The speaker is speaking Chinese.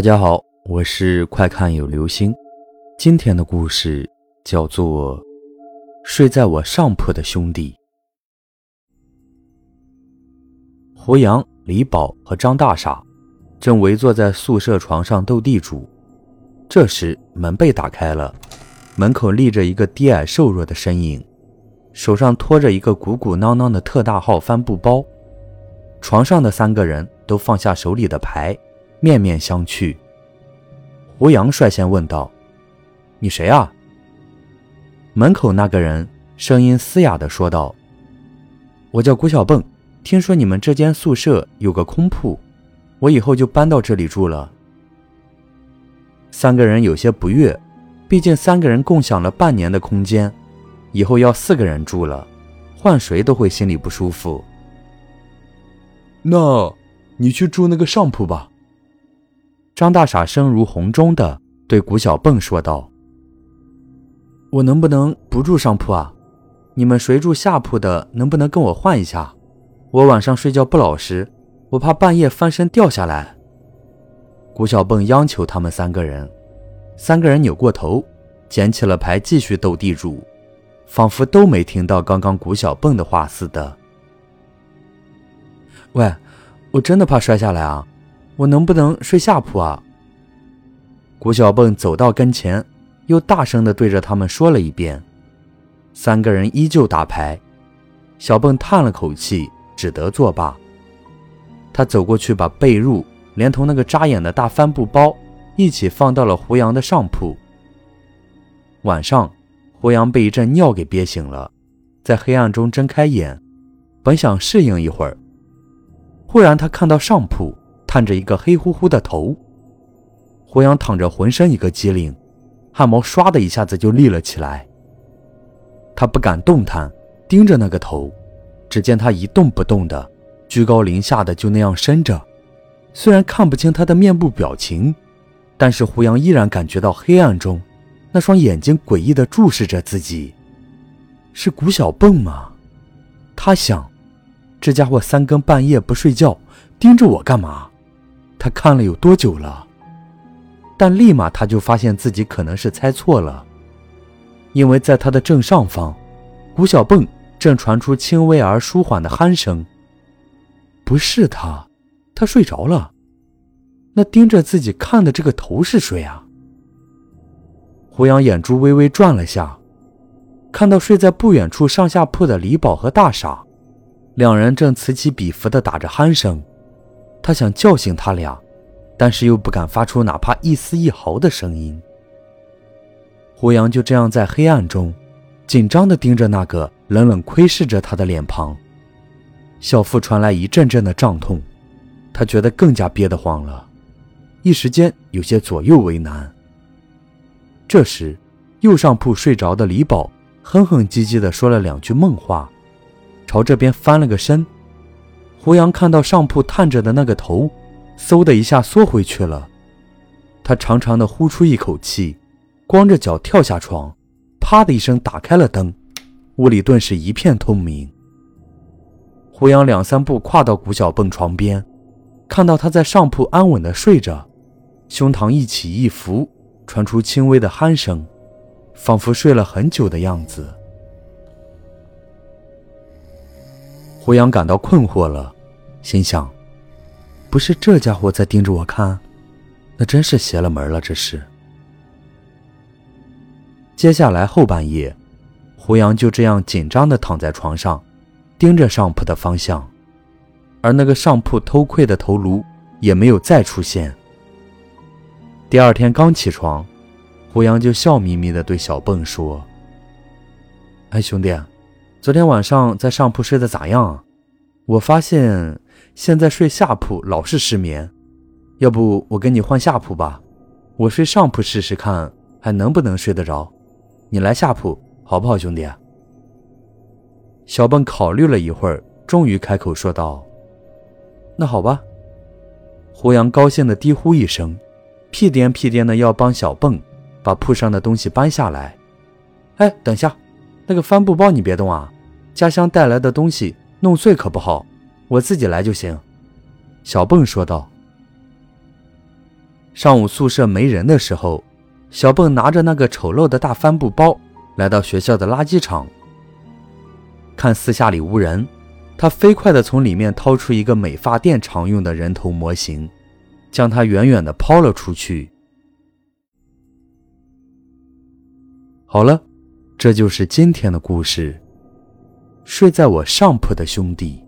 大家好，我是快看有流星。今天的故事叫做《睡在我上铺的兄弟》。胡杨、李宝和张大傻正围坐在宿舍床上斗地主。这时门被打开了，门口立着一个低矮瘦弱的身影，手上托着一个鼓鼓囊囊的特大号帆布包。床上的三个人都放下手里的牌。面面相觑，胡杨率先问道：“你谁啊？”门口那个人声音嘶哑的说道：“我叫谷小蹦，听说你们这间宿舍有个空铺，我以后就搬到这里住了。”三个人有些不悦，毕竟三个人共享了半年的空间，以后要四个人住了，换谁都会心里不舒服。那，你去住那个上铺吧。张大傻声如洪钟的对谷小蹦说道：“我能不能不住上铺啊？你们谁住下铺的，能不能跟我换一下？我晚上睡觉不老实，我怕半夜翻身掉下来。”谷小蹦央求他们三个人，三个人扭过头，捡起了牌，继续斗地主，仿佛都没听到刚刚谷小蹦的话似的。喂，我真的怕摔下来啊！我能不能睡下铺啊？谷小蹦走到跟前，又大声地对着他们说了一遍。三个人依旧打牌。小蹦叹了口气，只得作罢。他走过去，把被褥连同那个扎眼的大帆布包一起放到了胡杨的上铺。晚上，胡杨被一阵尿给憋醒了，在黑暗中睁开眼，本想适应一会儿，忽然他看到上铺。探着一个黑乎乎的头，胡杨躺着，浑身一个机灵，汗毛唰的一下子就立了起来。他不敢动弹，盯着那个头，只见他一动不动的，居高临下的就那样伸着。虽然看不清他的面部表情，但是胡杨依然感觉到黑暗中那双眼睛诡异的注视着自己。是谷小蹦吗？他想，这家伙三更半夜不睡觉，盯着我干嘛？他看了有多久了？但立马他就发现自己可能是猜错了，因为在他的正上方，谷小蹦正传出轻微而舒缓的鼾声。不是他，他睡着了。那盯着自己看的这个头是谁啊？胡杨眼珠微微转了下，看到睡在不远处上下铺的李宝和大傻，两人正此起彼伏地打着鼾声。他想叫醒他俩，但是又不敢发出哪怕一丝一毫的声音。胡杨就这样在黑暗中，紧张地盯着那个冷冷窥视着他的脸庞。小腹传来一阵阵的胀痛，他觉得更加憋得慌了，一时间有些左右为难。这时，右上铺睡着的李宝哼哼唧唧地说了两句梦话，朝这边翻了个身。胡杨看到上铺探着的那个头，嗖的一下缩回去了。他长长的呼出一口气，光着脚跳下床，啪的一声打开了灯，屋里顿时一片通明。胡杨两三步跨到古小蹦床边，看到他在上铺安稳的睡着，胸膛一起一伏，传出轻微的鼾声，仿佛睡了很久的样子。胡杨感到困惑了，心想：“不是这家伙在盯着我看，那真是邪了门了。”这是。接下来后半夜，胡杨就这样紧张地躺在床上，盯着上铺的方向，而那个上铺偷窥的头颅也没有再出现。第二天刚起床，胡杨就笑眯眯地对小蹦说：“哎，兄弟。”昨天晚上在上铺睡得咋样啊？我发现现在睡下铺老是失眠，要不我跟你换下铺吧？我睡上铺试试看，还能不能睡得着？你来下铺好不好，兄弟？小蹦考虑了一会儿，终于开口说道：“那好吧。”胡杨高兴地低呼一声，屁颠屁颠的要帮小蹦把铺上的东西搬下来。哎，等下。那个帆布包你别动啊，家乡带来的东西弄碎可不好，我自己来就行。”小蹦说道。上午宿舍没人的时候，小蹦拿着那个丑陋的大帆布包来到学校的垃圾场，看四下里无人，他飞快地从里面掏出一个美发店常用的人头模型，将它远远地抛了出去。好了，这就是今天的故事。睡在我上铺的兄弟。